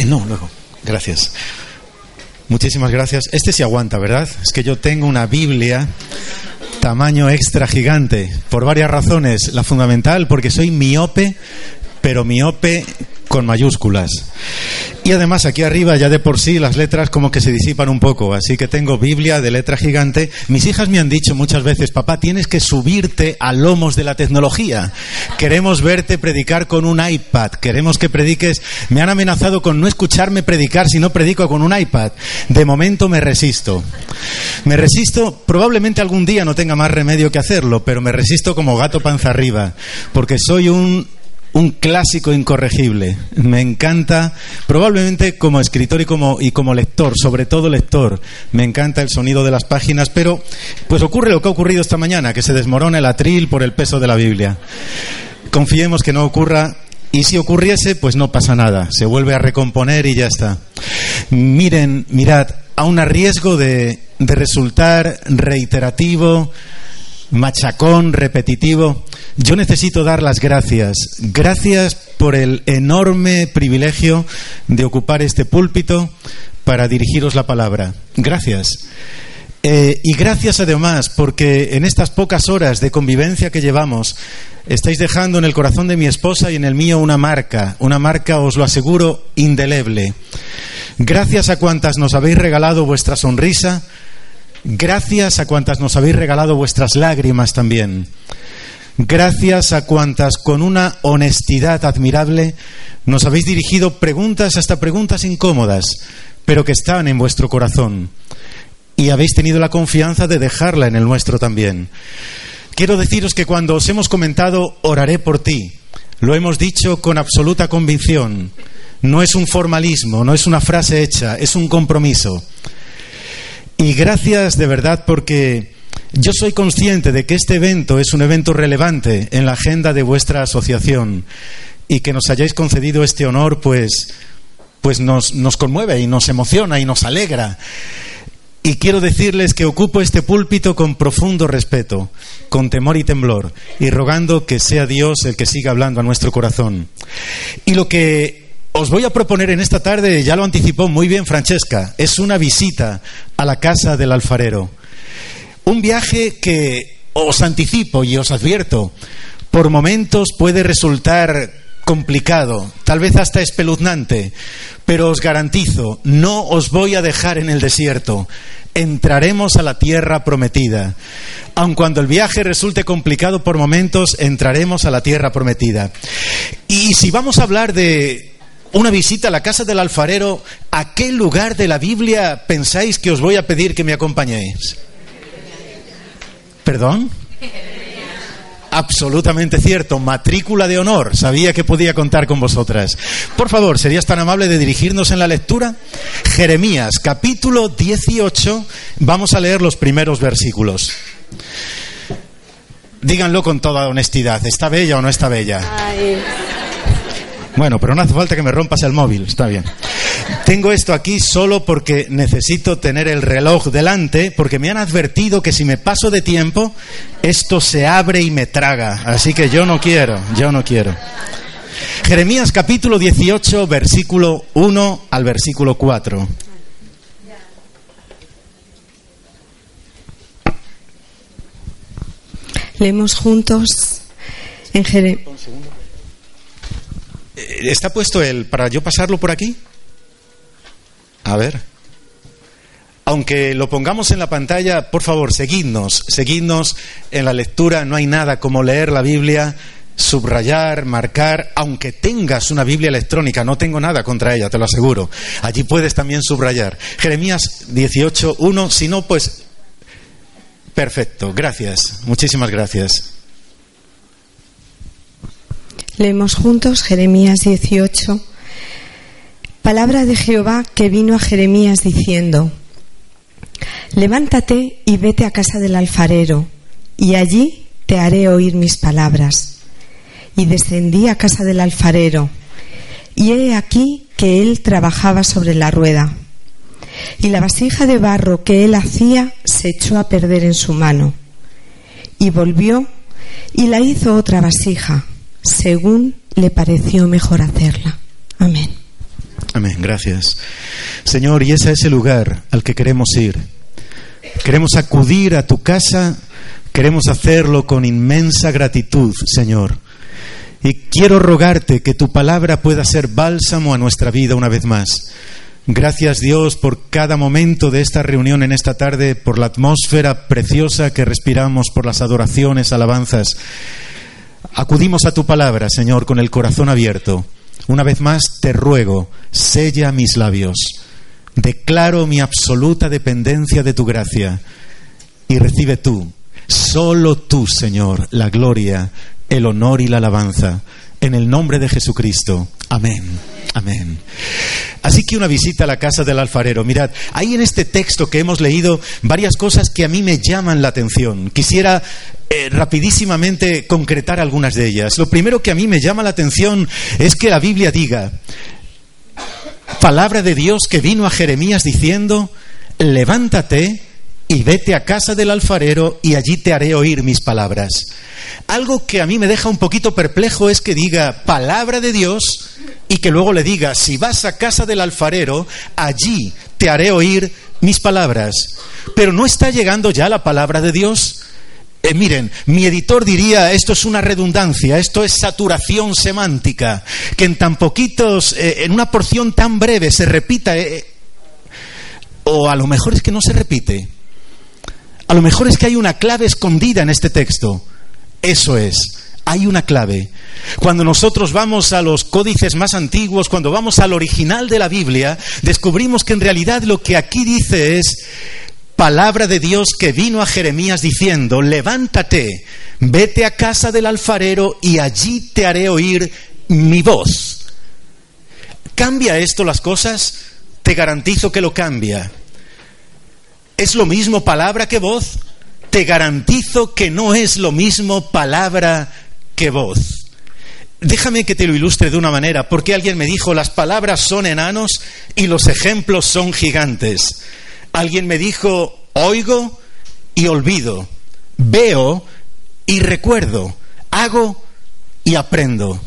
Eh, no, luego. Gracias. Muchísimas gracias. Este sí aguanta, ¿verdad? Es que yo tengo una Biblia tamaño extra gigante por varias razones. La fundamental porque soy miope, pero miope con mayúsculas. Y además aquí arriba ya de por sí las letras como que se disipan un poco, así que tengo Biblia de letra gigante. Mis hijas me han dicho muchas veces, papá, tienes que subirte a lomos de la tecnología. Queremos verte predicar con un iPad, queremos que prediques. Me han amenazado con no escucharme predicar si no predico con un iPad. De momento me resisto. Me resisto, probablemente algún día no tenga más remedio que hacerlo, pero me resisto como gato panza arriba, porque soy un un clásico incorregible. Me encanta, probablemente como escritor y como, y como lector, sobre todo lector, me encanta el sonido de las páginas, pero pues ocurre lo que ha ocurrido esta mañana, que se desmorona el atril por el peso de la Biblia. Confiemos que no ocurra y si ocurriese, pues no pasa nada, se vuelve a recomponer y ya está. Miren, mirad, aun a riesgo de, de resultar reiterativo, machacón, repetitivo, yo necesito dar las gracias. Gracias por el enorme privilegio de ocupar este púlpito para dirigiros la palabra. Gracias. Eh, y gracias además porque en estas pocas horas de convivencia que llevamos estáis dejando en el corazón de mi esposa y en el mío una marca, una marca, os lo aseguro, indeleble. Gracias a cuantas nos habéis regalado vuestra sonrisa, Gracias a cuantas nos habéis regalado vuestras lágrimas también. Gracias a cuantas con una honestidad admirable nos habéis dirigido preguntas, hasta preguntas incómodas, pero que están en vuestro corazón. Y habéis tenido la confianza de dejarla en el nuestro también. Quiero deciros que cuando os hemos comentado oraré por ti, lo hemos dicho con absoluta convicción. No es un formalismo, no es una frase hecha, es un compromiso. Y gracias de verdad porque yo soy consciente de que este evento es un evento relevante en la agenda de vuestra asociación y que nos hayáis concedido este honor, pues, pues nos, nos conmueve y nos emociona y nos alegra. Y quiero decirles que ocupo este púlpito con profundo respeto, con temor y temblor, y rogando que sea Dios el que siga hablando a nuestro corazón. Y lo que os voy a proponer en esta tarde, ya lo anticipó muy bien Francesca, es una visita a la casa del alfarero. Un viaje que os anticipo y os advierto, por momentos puede resultar complicado, tal vez hasta espeluznante, pero os garantizo, no os voy a dejar en el desierto. Entraremos a la tierra prometida. Aun cuando el viaje resulte complicado por momentos, entraremos a la tierra prometida. Y si vamos a hablar de una visita a la casa del alfarero, ¿a qué lugar de la Biblia pensáis que os voy a pedir que me acompañéis? ¿Perdón? Absolutamente cierto, matrícula de honor. Sabía que podía contar con vosotras. Por favor, ¿serías tan amable de dirigirnos en la lectura? Jeremías, capítulo 18. Vamos a leer los primeros versículos. Díganlo con toda honestidad. ¿Está bella o no está bella? Bueno, pero no hace falta que me rompas el móvil, está bien. Tengo esto aquí solo porque necesito tener el reloj delante, porque me han advertido que si me paso de tiempo, esto se abre y me traga. Así que yo no quiero, yo no quiero. Jeremías capítulo 18, versículo 1 al versículo 4. Leemos juntos en Jeremías. Eh, ¿Está puesto el para yo pasarlo por aquí? A ver. Aunque lo pongamos en la pantalla, por favor, seguidnos, seguidnos en la lectura. No hay nada como leer la Biblia, subrayar, marcar, aunque tengas una Biblia electrónica, no tengo nada contra ella, te lo aseguro. Allí puedes también subrayar. Jeremías 18.1, si no, pues perfecto, gracias, muchísimas gracias. Leemos juntos Jeremías 18. Palabra de Jehová que vino a Jeremías diciendo, Levántate y vete a casa del alfarero, y allí te haré oír mis palabras. Y descendí a casa del alfarero, y he aquí que él trabajaba sobre la rueda. Y la vasija de barro que él hacía se echó a perder en su mano. Y volvió y la hizo otra vasija según le pareció mejor hacerla. Amén. Amén. Gracias. Señor, y ese es el lugar al que queremos ir. Queremos acudir a tu casa, queremos hacerlo con inmensa gratitud, Señor. Y quiero rogarte que tu palabra pueda ser bálsamo a nuestra vida una vez más. Gracias Dios por cada momento de esta reunión en esta tarde, por la atmósfera preciosa que respiramos, por las adoraciones, alabanzas. Acudimos a tu palabra, Señor, con el corazón abierto. Una vez más te ruego, sella mis labios. Declaro mi absoluta dependencia de tu gracia y recibe tú, solo tú, Señor, la gloria, el honor y la alabanza. En el nombre de Jesucristo. Amén. Amén. Así que una visita a la casa del alfarero. Mirad, hay en este texto que hemos leído varias cosas que a mí me llaman la atención. Quisiera eh, rapidísimamente concretar algunas de ellas. Lo primero que a mí me llama la atención es que la Biblia diga, palabra de Dios que vino a Jeremías diciendo, levántate y vete a casa del alfarero y allí te haré oír mis palabras. Algo que a mí me deja un poquito perplejo es que diga palabra de Dios y que luego le diga, si vas a casa del alfarero, allí te haré oír mis palabras. Pero no está llegando ya la palabra de Dios. Eh, miren, mi editor diría, esto es una redundancia, esto es saturación semántica, que en tan poquitos, eh, en una porción tan breve se repita, eh, o a lo mejor es que no se repite, a lo mejor es que hay una clave escondida en este texto. Eso es, hay una clave. Cuando nosotros vamos a los códices más antiguos, cuando vamos al original de la Biblia, descubrimos que en realidad lo que aquí dice es palabra de Dios que vino a Jeremías diciendo, levántate, vete a casa del alfarero y allí te haré oír mi voz. ¿Cambia esto las cosas? Te garantizo que lo cambia. ¿Es lo mismo palabra que voz? Te garantizo que no es lo mismo palabra que voz. Déjame que te lo ilustre de una manera, porque alguien me dijo, las palabras son enanos y los ejemplos son gigantes. Alguien me dijo, oigo y olvido, veo y recuerdo, hago y aprendo.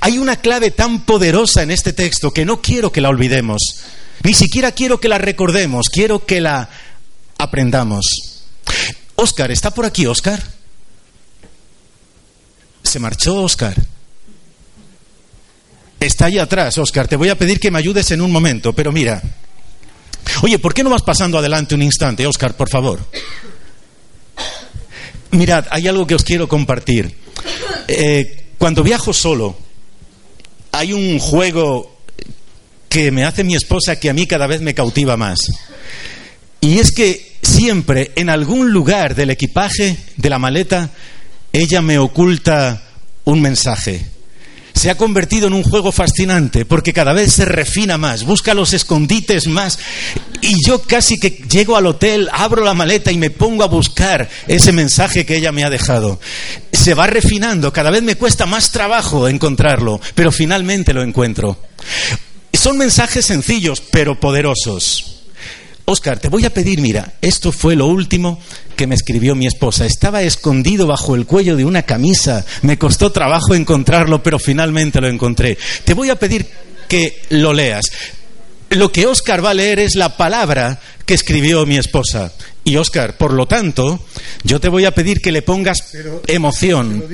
Hay una clave tan poderosa en este texto que no quiero que la olvidemos, ni siquiera quiero que la recordemos, quiero que la aprendamos. Oscar, ¿está por aquí Oscar? Se marchó Oscar. Está allá atrás, Oscar. Te voy a pedir que me ayudes en un momento, pero mira, Oye, ¿por qué no vas pasando adelante un instante, Oscar, por favor? Mirad, hay algo que os quiero compartir. Eh, cuando viajo solo, hay un juego que me hace mi esposa que a mí cada vez me cautiva más. Y es que siempre, en algún lugar del equipaje, de la maleta, ella me oculta un mensaje se ha convertido en un juego fascinante porque cada vez se refina más, busca los escondites más. Y yo casi que llego al hotel, abro la maleta y me pongo a buscar ese mensaje que ella me ha dejado. Se va refinando, cada vez me cuesta más trabajo encontrarlo, pero finalmente lo encuentro. Son mensajes sencillos, pero poderosos. Oscar, te voy a pedir, mira, esto fue lo último que me escribió mi esposa. Estaba escondido bajo el cuello de una camisa. Me costó trabajo encontrarlo, pero finalmente lo encontré. Te voy a pedir que lo leas. Lo que Oscar va a leer es la palabra que escribió mi esposa. Y Oscar, por lo tanto, yo te voy a pedir que le pongas emoción.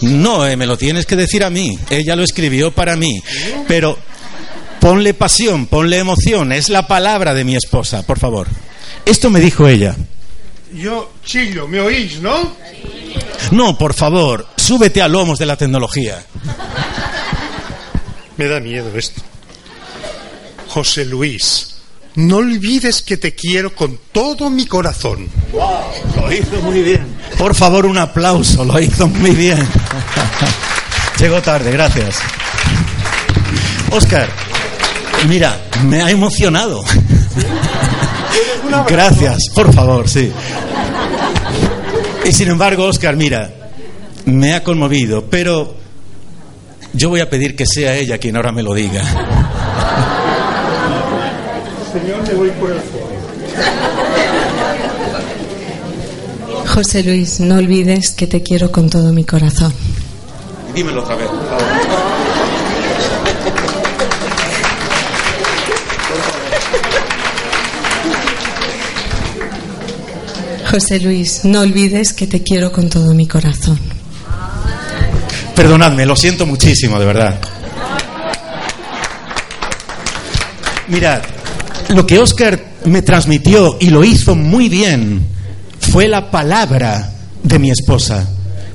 No, eh, me lo tienes que decir a mí. Ella lo escribió para mí. Pero Ponle pasión, ponle emoción. Es la palabra de mi esposa, por favor. Esto me dijo ella. Yo chillo, ¿me oís, no? No, por favor, súbete a lomos de la tecnología. Me da miedo esto. José Luis, no olvides que te quiero con todo mi corazón. lo hizo muy bien. Por favor, un aplauso, lo hizo muy bien. Llegó tarde, gracias. Oscar, Mira, me ha emocionado. Gracias, por favor, sí. Y sin embargo, Oscar, mira, me ha conmovido, pero yo voy a pedir que sea ella quien ahora me lo diga. Señor, me voy por el José Luis, no olvides que te quiero con todo mi corazón. Dímelo otra vez, José Luis, no olvides que te quiero con todo mi corazón. Perdonadme, lo siento muchísimo, de verdad. Mirad, lo que Oscar me transmitió y lo hizo muy bien fue la palabra de mi esposa,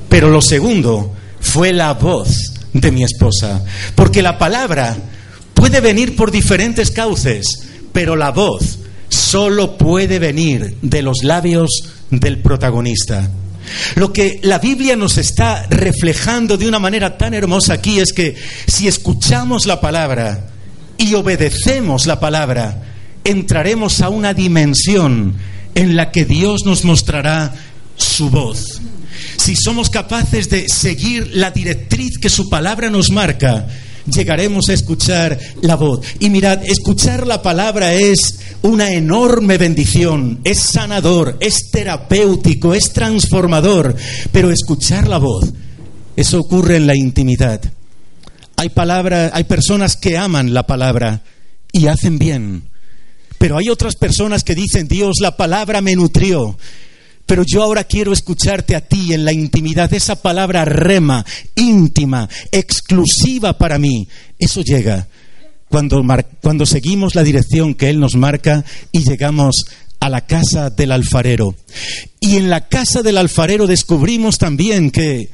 pero lo segundo fue la voz de mi esposa, porque la palabra puede venir por diferentes cauces, pero la voz solo puede venir de los labios del protagonista. Lo que la Biblia nos está reflejando de una manera tan hermosa aquí es que si escuchamos la palabra y obedecemos la palabra, entraremos a una dimensión en la que Dios nos mostrará su voz. Si somos capaces de seguir la directriz que su palabra nos marca, llegaremos a escuchar la voz. Y mirad, escuchar la palabra es una enorme bendición, es sanador, es terapéutico, es transformador, pero escuchar la voz, eso ocurre en la intimidad. Hay palabras, hay personas que aman la palabra y hacen bien. Pero hay otras personas que dicen, Dios, la palabra me nutrió, pero yo ahora quiero escucharte a ti en la intimidad, esa palabra rema, íntima, exclusiva para mí. Eso llega cuando, cuando seguimos la dirección que Él nos marca y llegamos a la casa del alfarero. Y en la casa del alfarero descubrimos también que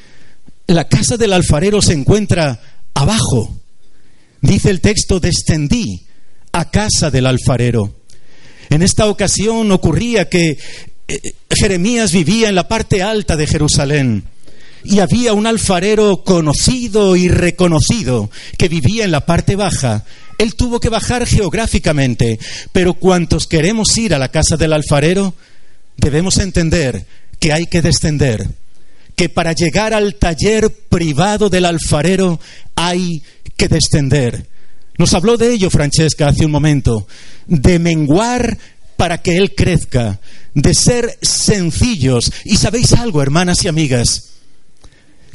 la casa del alfarero se encuentra abajo. Dice el texto, descendí a casa del alfarero. En esta ocasión ocurría que Jeremías vivía en la parte alta de Jerusalén y había un alfarero conocido y reconocido que vivía en la parte baja. Él tuvo que bajar geográficamente, pero cuantos queremos ir a la casa del alfarero, debemos entender que hay que descender, que para llegar al taller privado del alfarero hay que descender. Nos habló de ello Francesca hace un momento, de menguar para que Él crezca, de ser sencillos. Y sabéis algo, hermanas y amigas,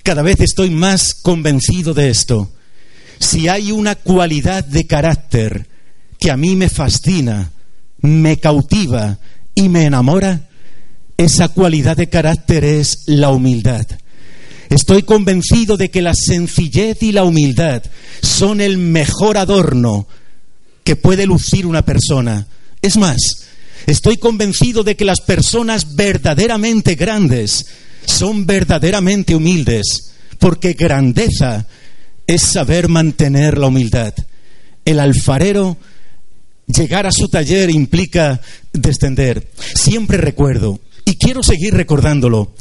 cada vez estoy más convencido de esto. Si hay una cualidad de carácter que a mí me fascina, me cautiva y me enamora, esa cualidad de carácter es la humildad. Estoy convencido de que la sencillez y la humildad son el mejor adorno que puede lucir una persona. Es más, Estoy convencido de que las personas verdaderamente grandes son verdaderamente humildes, porque grandeza es saber mantener la humildad. El alfarero, llegar a su taller implica descender. Siempre recuerdo, y quiero seguir recordándolo,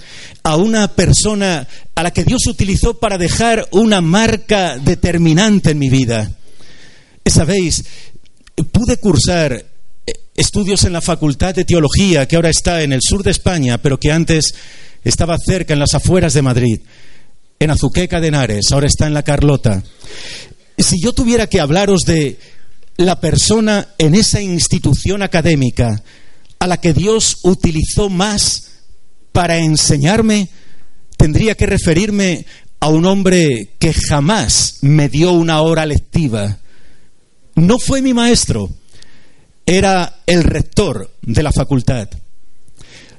a una persona a la que Dios utilizó para dejar una marca determinante en mi vida. Sabéis, pude cursar estudios en la Facultad de Teología, que ahora está en el sur de España, pero que antes estaba cerca, en las afueras de Madrid, en Azuqueca de Henares, ahora está en la Carlota. Si yo tuviera que hablaros de la persona en esa institución académica a la que Dios utilizó más para enseñarme, tendría que referirme a un hombre que jamás me dio una hora lectiva. No fue mi maestro, era el rector de la facultad.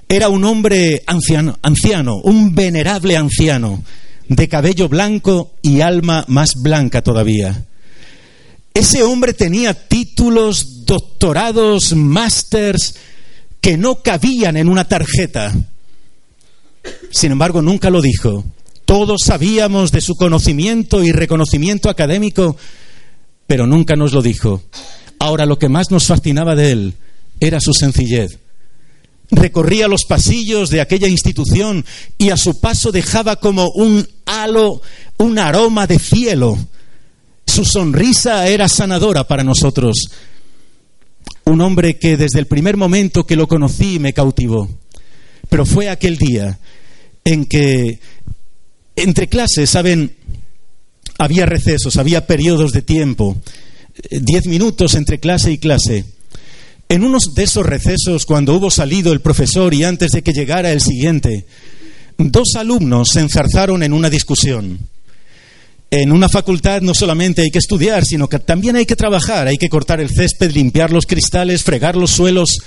Era un hombre anciano, anciano, un venerable anciano, de cabello blanco y alma más blanca todavía. Ese hombre tenía títulos, doctorados, másters que no cabían en una tarjeta. Sin embargo, nunca lo dijo. Todos sabíamos de su conocimiento y reconocimiento académico, pero nunca nos lo dijo. Ahora lo que más nos fascinaba de él era su sencillez. Recorría los pasillos de aquella institución y a su paso dejaba como un halo, un aroma de cielo. Su sonrisa era sanadora para nosotros. Un hombre que desde el primer momento que lo conocí me cautivó. Pero fue aquel día en que entre clases, ¿saben? Había recesos, había periodos de tiempo diez minutos entre clase y clase. En uno de esos recesos, cuando hubo salido el profesor y antes de que llegara el siguiente, dos alumnos se enzarzaron en una discusión. En una facultad no solamente hay que estudiar, sino que también hay que trabajar, hay que cortar el césped, limpiar los cristales, fregar los suelos.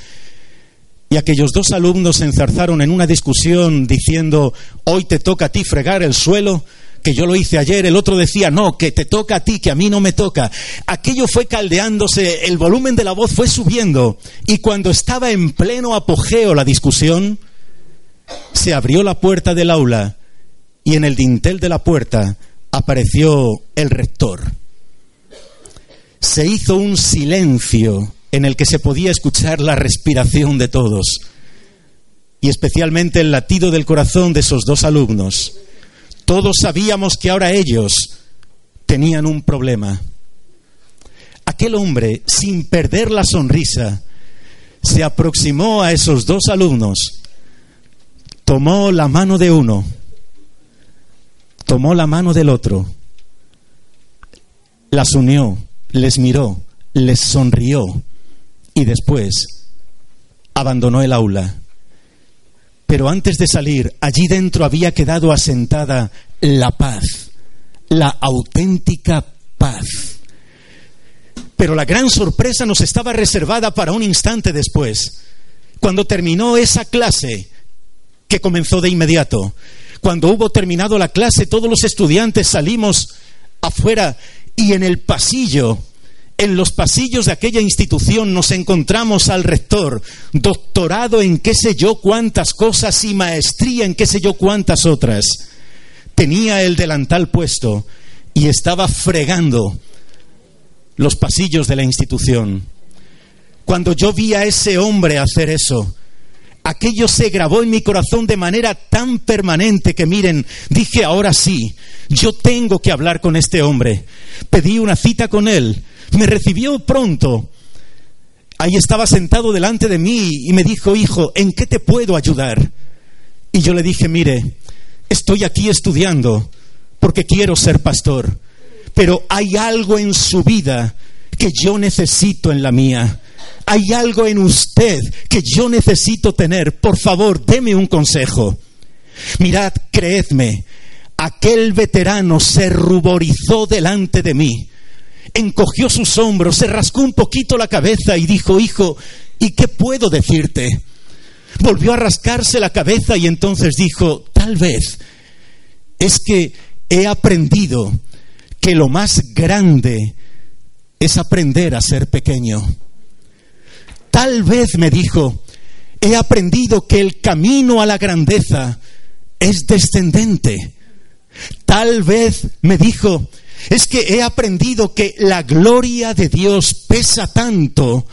y aquellos dos alumnos se enzarzaron en una discusión diciendo, hoy te toca a ti fregar el suelo, que yo lo hice ayer, el otro decía, no, que te toca a ti, que a mí no me toca. Aquello fue caldeándose, el volumen de la voz fue subiendo, y cuando estaba en pleno apogeo la discusión, se abrió la puerta del aula y en el dintel de la puerta apareció el rector. Se hizo un silencio en el que se podía escuchar la respiración de todos y especialmente el latido del corazón de esos dos alumnos. Todos sabíamos que ahora ellos tenían un problema. Aquel hombre, sin perder la sonrisa, se aproximó a esos dos alumnos, tomó la mano de uno, tomó la mano del otro, las unió, les miró, les sonrió y después abandonó el aula. Pero antes de salir, allí dentro había quedado asentada la paz, la auténtica paz. Pero la gran sorpresa nos estaba reservada para un instante después, cuando terminó esa clase que comenzó de inmediato. Cuando hubo terminado la clase, todos los estudiantes salimos afuera y en el pasillo en los pasillos de aquella institución nos encontramos al rector, doctorado en qué sé yo cuántas cosas y maestría en qué sé yo cuántas otras. Tenía el delantal puesto y estaba fregando los pasillos de la institución. Cuando yo vi a ese hombre hacer eso, aquello se grabó en mi corazón de manera tan permanente que miren, dije ahora sí, yo tengo que hablar con este hombre. Pedí una cita con él me recibió pronto. Ahí estaba sentado delante de mí y me dijo, hijo, ¿en qué te puedo ayudar? Y yo le dije, mire, estoy aquí estudiando porque quiero ser pastor, pero hay algo en su vida que yo necesito en la mía. Hay algo en usted que yo necesito tener. Por favor, deme un consejo. Mirad, creedme, aquel veterano se ruborizó delante de mí encogió sus hombros, se rascó un poquito la cabeza y dijo, hijo, ¿y qué puedo decirte? Volvió a rascarse la cabeza y entonces dijo, tal vez es que he aprendido que lo más grande es aprender a ser pequeño. Tal vez me dijo, he aprendido que el camino a la grandeza es descendente. Tal vez me dijo, es que he aprendido que la gloria de Dios pesa tanto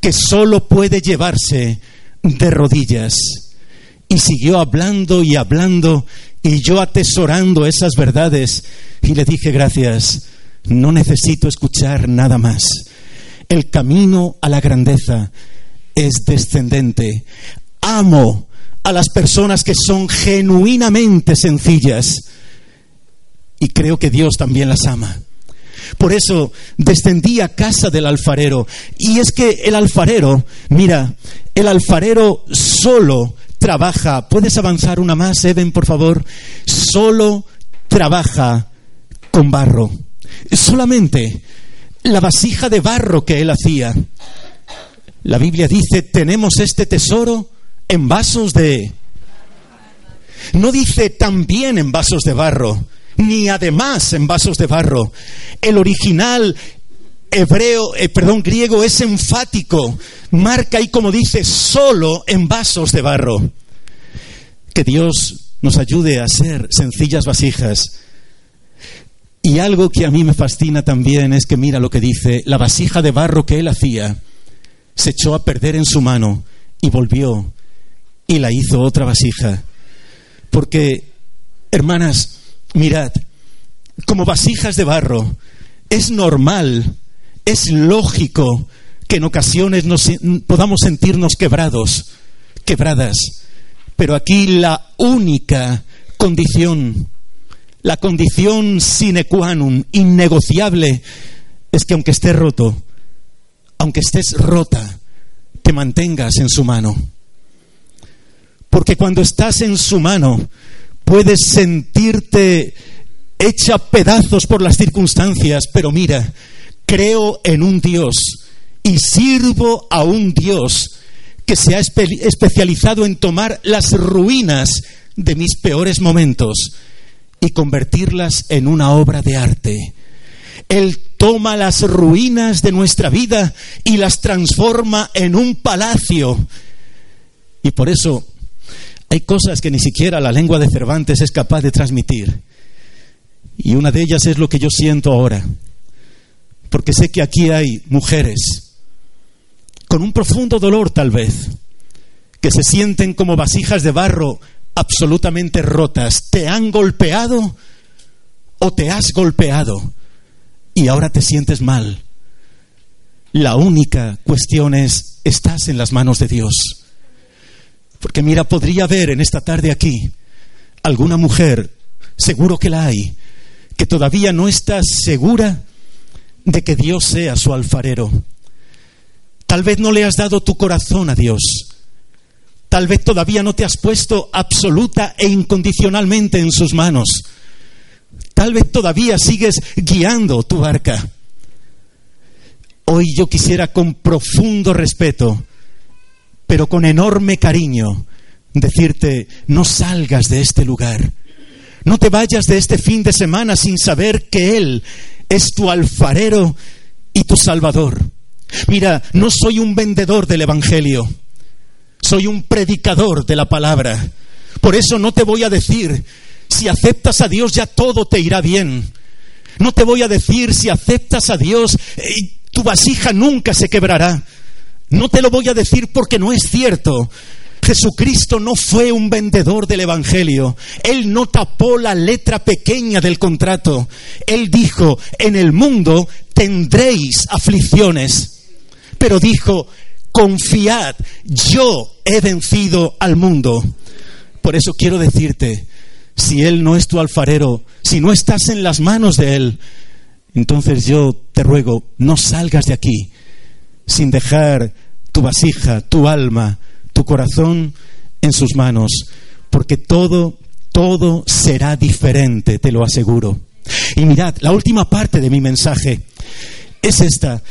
que solo puede llevarse de rodillas. Y siguió hablando y hablando y yo atesorando esas verdades y le dije gracias, no necesito escuchar nada más. El camino a la grandeza es descendente. Amo a las personas que son genuinamente sencillas y creo que Dios también las ama. Por eso descendí a casa del alfarero. Y es que el alfarero, mira, el alfarero solo trabaja. ¿Puedes avanzar una más, Eben, por favor? Solo trabaja con barro. Solamente la vasija de barro que él hacía. La Biblia dice, tenemos este tesoro en vasos de... No dice también en vasos de barro ni además en vasos de barro. El original hebreo, eh, perdón, griego es enfático, marca y como dice, solo en vasos de barro. Que Dios nos ayude a ser sencillas vasijas. Y algo que a mí me fascina también es que mira lo que dice, la vasija de barro que él hacía se echó a perder en su mano y volvió y la hizo otra vasija. Porque, hermanas, Mirad, como vasijas de barro, es normal, es lógico que en ocasiones nos, podamos sentirnos quebrados, quebradas, pero aquí la única condición, la condición sine qua non, innegociable, es que aunque estés roto, aunque estés rota, te mantengas en su mano. Porque cuando estás en su mano, Puedes sentirte hecha pedazos por las circunstancias, pero mira, creo en un Dios y sirvo a un Dios que se ha especializado en tomar las ruinas de mis peores momentos y convertirlas en una obra de arte. Él toma las ruinas de nuestra vida y las transforma en un palacio. Y por eso hay cosas que ni siquiera la lengua de Cervantes es capaz de transmitir. Y una de ellas es lo que yo siento ahora. Porque sé que aquí hay mujeres con un profundo dolor tal vez, que se sienten como vasijas de barro absolutamente rotas. ¿Te han golpeado o te has golpeado y ahora te sientes mal? La única cuestión es, estás en las manos de Dios. Porque mira, podría haber en esta tarde aquí alguna mujer, seguro que la hay, que todavía no está segura de que Dios sea su alfarero. Tal vez no le has dado tu corazón a Dios. Tal vez todavía no te has puesto absoluta e incondicionalmente en sus manos. Tal vez todavía sigues guiando tu barca. Hoy yo quisiera con profundo respeto, pero con enorme cariño, decirte, no salgas de este lugar. No te vayas de este fin de semana sin saber que Él es tu alfarero y tu salvador. Mira, no soy un vendedor del Evangelio, soy un predicador de la palabra. Por eso no te voy a decir, si aceptas a Dios ya todo te irá bien. No te voy a decir, si aceptas a Dios, eh, tu vasija nunca se quebrará. No te lo voy a decir porque no es cierto. Jesucristo no fue un vendedor del Evangelio. Él no tapó la letra pequeña del contrato. Él dijo, en el mundo tendréis aflicciones. Pero dijo, confiad, yo he vencido al mundo. Por eso quiero decirte, si Él no es tu alfarero, si no estás en las manos de Él, entonces yo te ruego, no salgas de aquí sin dejar tu vasija, tu alma, tu corazón en sus manos, porque todo, todo será diferente, te lo aseguro. Y mirad, la última parte de mi mensaje es esta.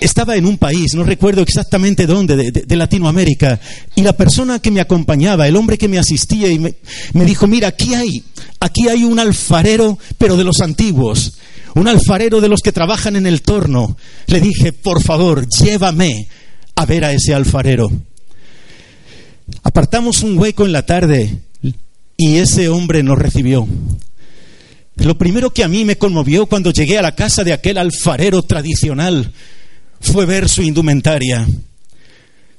Estaba en un país, no recuerdo exactamente dónde, de, Latinoamérica, y la persona que me acompañaba, el hombre que me asistía, y me, me dijo, mira, aquí hay, aquí hay un alfarero, pero de los antiguos, un alfarero de los que trabajan en el torno. Le dije, por favor, llévame a ver a ese alfarero. Apartamos un hueco en la tarde y ese hombre nos recibió. Lo primero que a mí me conmovió cuando llegué a la casa de aquel alfarero tradicional fue ver su indumentaria.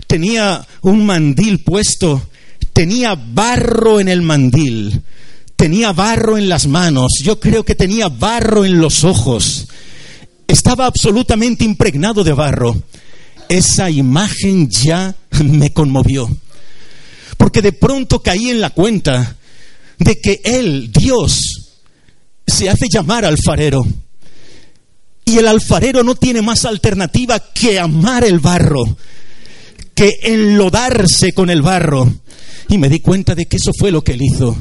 Tenía un mandil puesto, tenía barro en el mandil, tenía barro en las manos, yo creo que tenía barro en los ojos. Estaba absolutamente impregnado de barro. Esa imagen ya me conmovió porque de pronto caí en la cuenta de que Él, Dios, se hace llamar alfarero. Y el alfarero no tiene más alternativa que amar el barro, que enlodarse con el barro. Y me di cuenta de que eso fue lo que él hizo.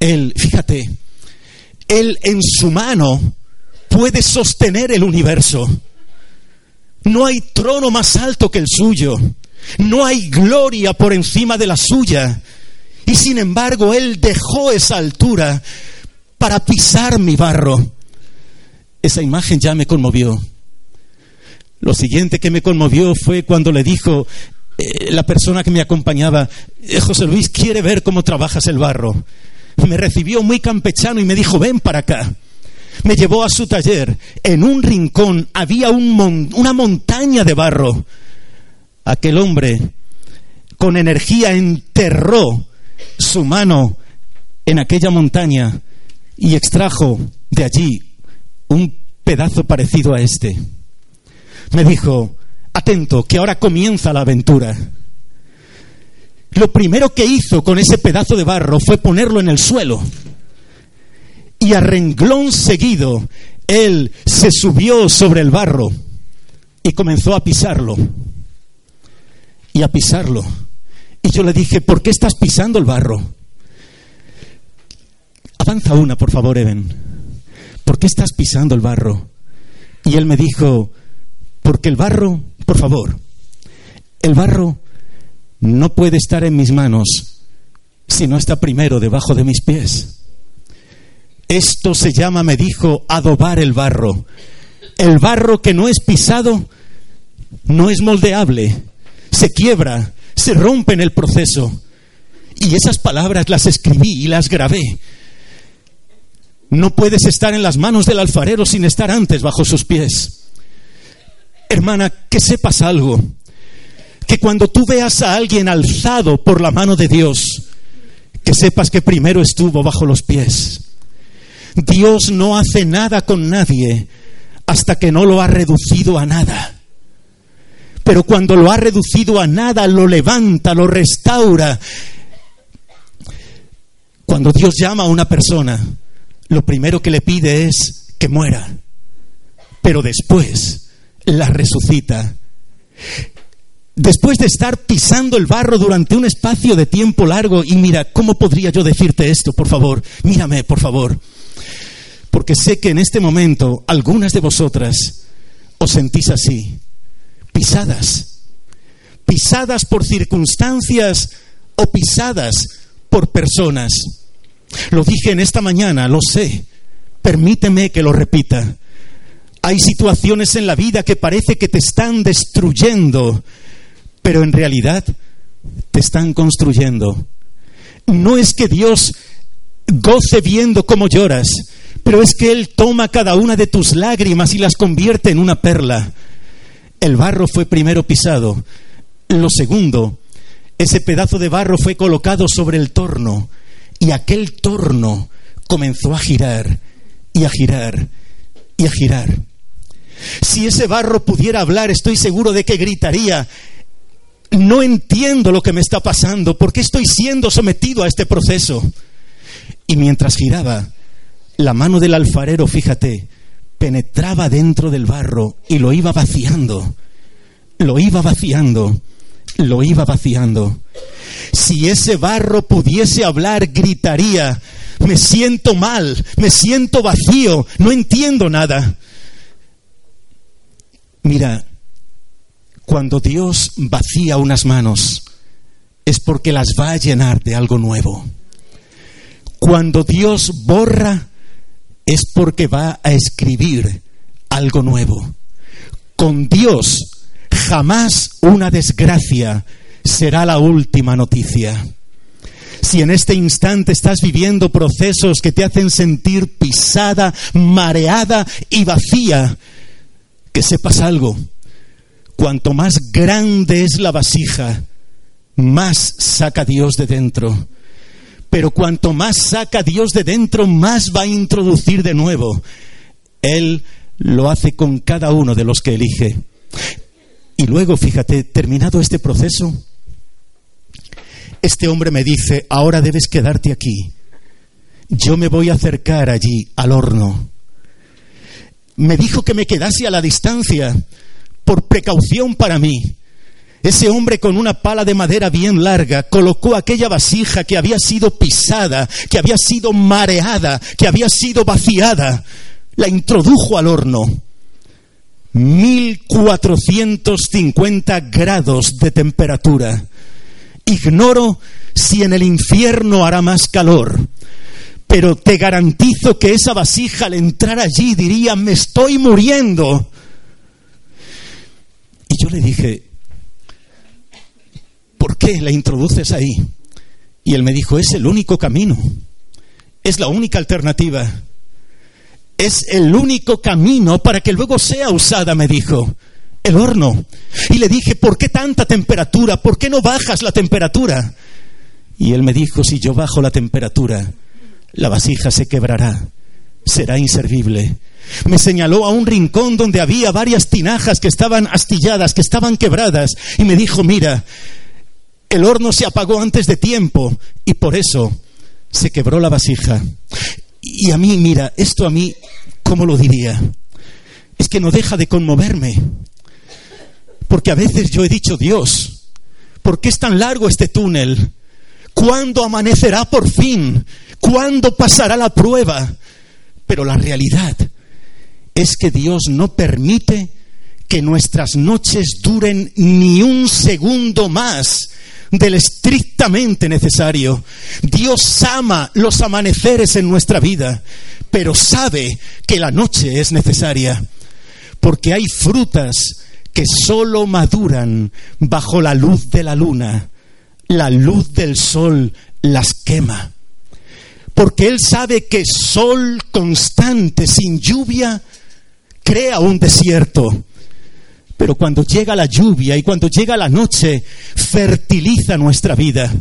Él, fíjate, él en su mano puede sostener el universo. No hay trono más alto que el suyo. No hay gloria por encima de la suya. Y sin embargo, Él dejó esa altura para pisar mi barro. Esa imagen ya me conmovió. Lo siguiente que me conmovió fue cuando le dijo eh, la persona que me acompañaba, eh, José Luis, quiere ver cómo trabajas el barro. Me recibió muy campechano y me dijo, ven para acá. Me llevó a su taller. En un rincón había una montaña de barro aquel hombre con energía enterró su mano en aquella montaña y extrajo de allí un pedazo parecido a este. Me dijo, atento, que ahora comienza la aventura. Lo primero que hizo con ese pedazo de barro fue ponerlo en el suelo. Y a renglón seguido, él se subió sobre el barro y comenzó a pisarlo y a pisarlo. Y yo le dije, ¿por qué estás pisando el barro? Avanza una, por favor, Eben. ¿Por qué estás pisando el barro? Y él me dijo, porque el barro, por favor, el barro no puede estar en mis manos si no está primero debajo de mis pies. Esto se llama, me dijo, adobar el barro. El barro que no es pisado no es moldeable, se quiebra, se rompe en el proceso. Y esas palabras las escribí y las grabé. No puedes estar en las manos del alfarero sin estar antes bajo sus pies. Hermana, que sepas algo que cuando tú veas a alguien alzado por la mano de Dios, que sepas que primero estuvo bajo los pies. Dios no hace nada con nadie hasta que no lo ha reducido a nada. Pero cuando lo ha reducido a nada, lo levanta, lo restaura. Cuando Dios llama a una persona, lo primero que le pide es que muera, pero después la resucita. Después de estar pisando el barro durante un espacio de tiempo largo, y mira, ¿cómo podría yo decirte esto, por favor? Mírame, por favor. Porque sé que en este momento algunas de vosotras os sentís así, pisadas, pisadas por circunstancias o pisadas por personas. Lo dije en esta mañana, lo sé, permíteme que lo repita. Hay situaciones en la vida que parece que te están destruyendo, pero en realidad te están construyendo. No es que Dios goce viendo cómo lloras, pero es que Él toma cada una de tus lágrimas y las convierte en una perla. El barro fue primero pisado. Lo segundo, ese pedazo de barro fue colocado sobre el torno y aquel torno comenzó a girar y a girar y a girar. Si ese barro pudiera hablar, estoy seguro de que gritaría, no entiendo lo que me está pasando, ¿por qué estoy siendo sometido a este proceso? Y mientras giraba, la mano del alfarero, fíjate, penetraba dentro del barro y lo iba vaciando, lo iba vaciando, lo iba vaciando. Si ese barro pudiese hablar, gritaría, me siento mal, me siento vacío, no entiendo nada. Mira, cuando Dios vacía unas manos, es porque las va a llenar de algo nuevo. Cuando Dios borra, es porque va a escribir algo nuevo. Con Dios jamás una desgracia será la última noticia. Si en este instante estás viviendo procesos que te hacen sentir pisada, mareada y vacía, que sepas algo Cuanto más grande es la vasija, más saca Dios de dentro. Pero cuanto más saca Dios de dentro, más va a introducir de nuevo. Él lo hace con cada uno de los que elige. Y luego, fíjate, terminado este proceso, este hombre me dice, ahora debes quedarte aquí. Yo me voy a acercar allí al horno. Me dijo que me quedase a la distancia por precaución para mí. Ese hombre con una pala de madera bien larga colocó aquella vasija que había sido pisada, que había sido mareada, que había sido vaciada, la introdujo al horno. 1450 grados de temperatura. Ignoro si en el infierno hará más calor, pero te garantizo que esa vasija al entrar allí diría, me estoy muriendo. Y yo le dije, ¿por qué la introduces ahí? Y él me dijo, es el único camino, es la única alternativa, es el único camino para que luego sea usada, me dijo, el horno. Y le dije, ¿por qué tanta temperatura? ¿Por qué no bajas la temperatura? Y él me dijo, si yo bajo la temperatura, la vasija se quebrará, será inservible me señaló a un rincón donde había varias tinajas que estaban astilladas, que estaban quebradas, y me dijo, mira, el horno se apagó antes de tiempo y por eso se quebró la vasija. Y a mí, mira, esto a mí, ¿cómo lo diría? Es que no deja de conmoverme. Porque a veces yo he dicho, Dios, ¿por qué es tan largo este túnel? ¿Cuándo amanecerá por fin? ¿Cuándo pasará la prueba? Pero la realidad es que Dios no permite que nuestras noches duren ni un segundo más, del estrictamente necesario. Dios ama los amaneceres en nuestra vida, pero sabe que la noche es necesaria, porque hay frutas que sólo maduran bajo la luz de la luna. La luz del sol las quema. Porque Él sabe que sol constante, sin lluvia, crea un desierto. Pero cuando llega la lluvia y cuando llega la noche, fertiliza nuestra vida.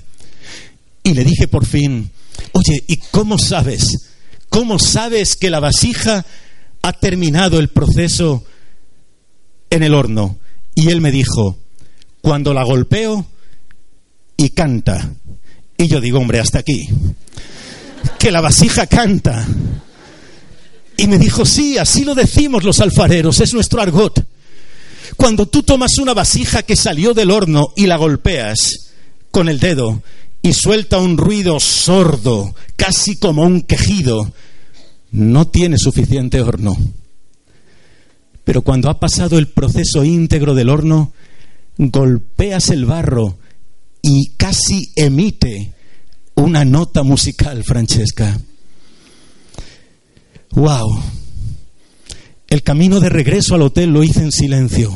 Y le dije por fin, oye, ¿y cómo sabes? ¿Cómo sabes que la vasija ha terminado el proceso en el horno? Y él me dijo, cuando la golpeo y canta. Y yo digo, hombre, hasta aquí. Que la vasija canta. Y me dijo, sí, así lo decimos los alfareros, es nuestro argot. Cuando tú tomas una vasija que salió del horno y la golpeas con el dedo y suelta un ruido sordo, casi como un quejido, no tiene suficiente horno. Pero cuando ha pasado el proceso íntegro del horno, golpeas el barro y casi emite una nota musical, Francesca. ¡Wow! El camino de regreso al hotel lo hice en silencio.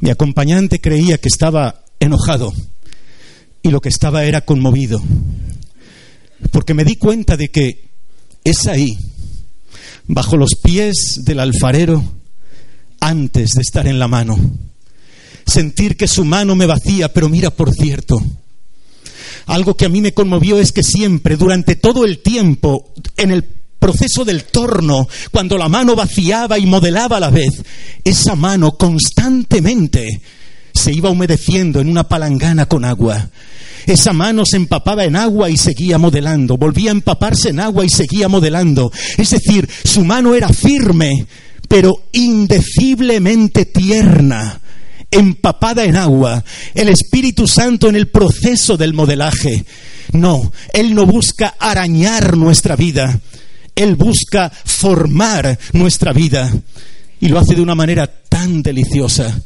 Mi acompañante creía que estaba enojado y lo que estaba era conmovido, porque me di cuenta de que es ahí, bajo los pies del alfarero, antes de estar en la mano. Sentir que su mano me vacía, pero mira, por cierto, algo que a mí me conmovió es que siempre, durante todo el tiempo, en el proceso del torno, cuando la mano vaciaba y modelaba a la vez, esa mano constantemente se iba humedeciendo en una palangana con agua. Esa mano se empapaba en agua y seguía modelando, volvía a empaparse en agua y seguía modelando. Es decir, su mano era firme, pero indeciblemente tierna, empapada en agua. El Espíritu Santo en el proceso del modelaje. No, Él no busca arañar nuestra vida. Él busca formar nuestra vida. Y lo hace de una manera tan deliciosa.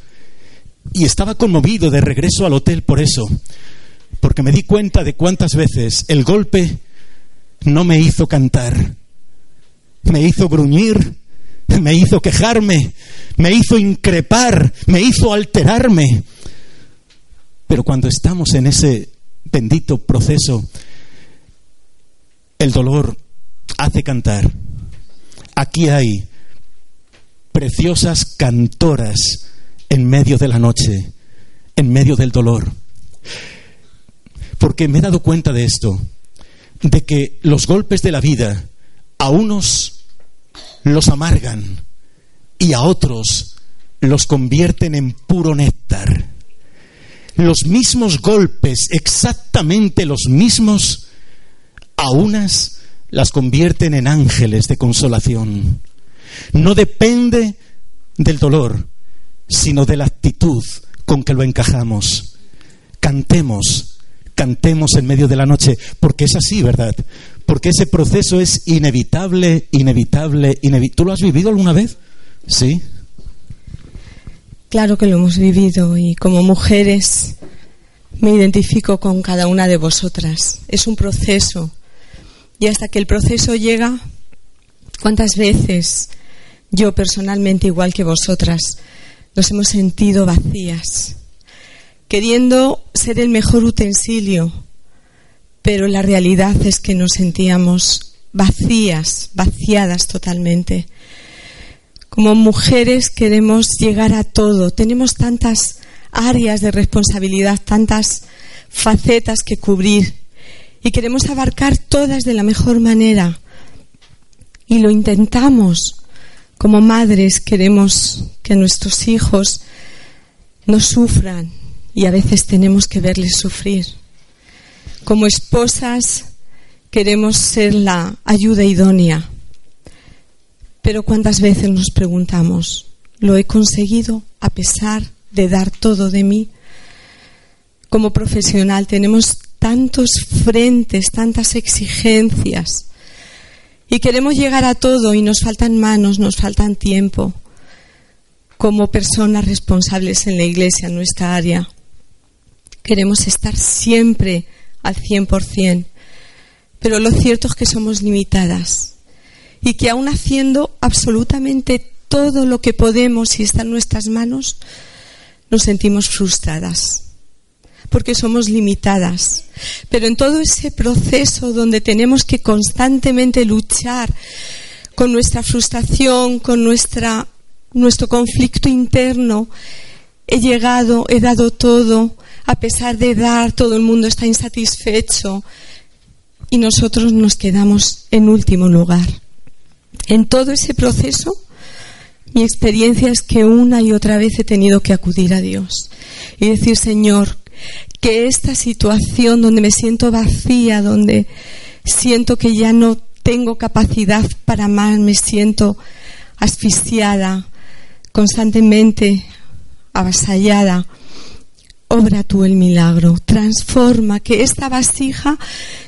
Y estaba conmovido de regreso al hotel por eso, porque me di cuenta de cuántas veces el golpe no me hizo cantar, me hizo gruñir, me hizo quejarme, me hizo increpar, me hizo alterarme. Pero cuando estamos en ese bendito proceso, el dolor hace cantar. Aquí hay preciosas cantoras en medio de la noche, en medio del dolor. Porque me he dado cuenta de esto, de que los golpes de la vida a unos los amargan y a otros los convierten en puro néctar. Los mismos golpes, exactamente los mismos, a unas las convierten en ángeles de consolación. No depende del dolor, sino de la actitud con que lo encajamos. Cantemos, cantemos en medio de la noche, porque es así, ¿verdad? Porque ese proceso es inevitable, inevitable, inevitable. ¿Tú lo has vivido alguna vez? Sí. Claro que lo hemos vivido y como mujeres me identifico con cada una de vosotras. Es un proceso y hasta que el proceso llega, ¿cuántas veces yo personalmente, igual que vosotras, nos hemos sentido vacías, queriendo ser el mejor utensilio, pero la realidad es que nos sentíamos vacías, vaciadas totalmente. Como mujeres queremos llegar a todo, tenemos tantas áreas de responsabilidad, tantas facetas que cubrir y queremos abarcar todas de la mejor manera. Y lo intentamos. Como madres queremos que nuestros hijos no sufran y a veces tenemos que verles sufrir. Como esposas queremos ser la ayuda idónea. Pero ¿cuántas veces nos preguntamos, ¿lo he conseguido a pesar de dar todo de mí? Como profesional tenemos tantos frentes, tantas exigencias. Y queremos llegar a todo y nos faltan manos, nos faltan tiempo. Como personas responsables en la iglesia, en nuestra área, Queremos estar siempre al 100%. Pero lo cierto es que somos limitadas y que aún haciendo absolutamente todo lo que podemos y está en nuestras manos, nos sentimos frustradas porque somos limitadas. Pero en todo ese proceso donde tenemos que constantemente luchar con nuestra frustración, con nuestra, nuestro conflicto interno, he llegado, he dado todo, a pesar de dar, todo el mundo está insatisfecho y nosotros nos quedamos en último lugar. En todo ese proceso, mi experiencia es que una y otra vez he tenido que acudir a Dios y decir, Señor, que esta situación donde me siento vacía, donde siento que ya no tengo capacidad para más, me siento asfixiada, constantemente avasallada, obra tú el milagro, transforma, que esta vasija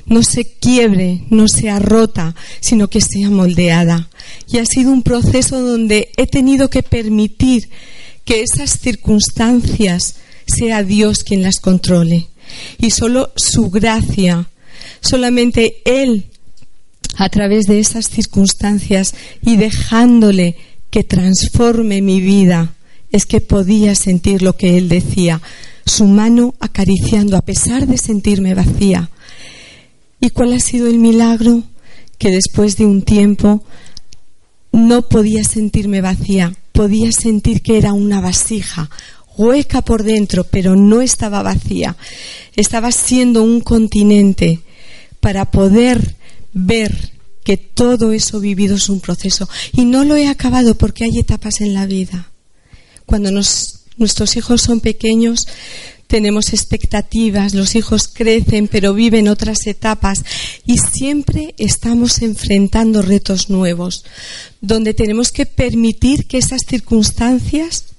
no se quiebre, no sea rota, sino que sea moldeada. Y ha sido un proceso donde he tenido que permitir que esas circunstancias sea Dios quien las controle. Y solo su gracia, solamente Él, a través de esas circunstancias y dejándole que transforme mi vida, es que podía sentir lo que Él decía su mano acariciando a pesar de sentirme vacía. ¿Y cuál ha sido el milagro? Que después de un tiempo no podía sentirme vacía, podía sentir que era una vasija, hueca por dentro, pero no estaba vacía. Estaba siendo un continente para poder ver que todo eso vivido es un proceso. Y no lo he acabado porque hay etapas en la vida. Cuando Nuestros hijos son pequeños, tenemos expectativas, los hijos crecen, pero viven otras etapas y siempre estamos enfrentando retos nuevos, donde tenemos que permitir que esas circunstancias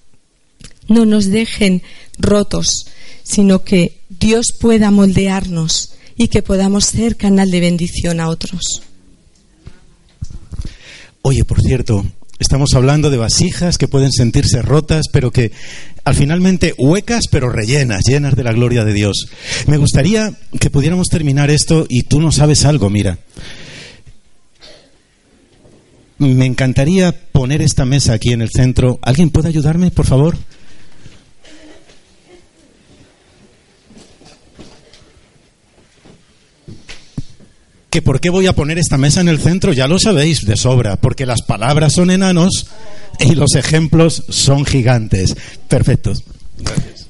no nos dejen rotos, sino que Dios pueda moldearnos y que podamos ser canal de bendición a otros. Oye, por cierto, Estamos hablando de vasijas que pueden sentirse rotas, pero que al finalmente huecas, pero rellenas, llenas de la gloria de Dios. Me gustaría que pudiéramos terminar esto y tú no sabes algo, mira. Me encantaría poner esta mesa aquí en el centro. ¿Alguien puede ayudarme, por favor? Que por qué voy a poner esta mesa en el centro, ya lo sabéis de sobra, porque las palabras son enanos y los ejemplos son gigantes. Perfectos. Gracias.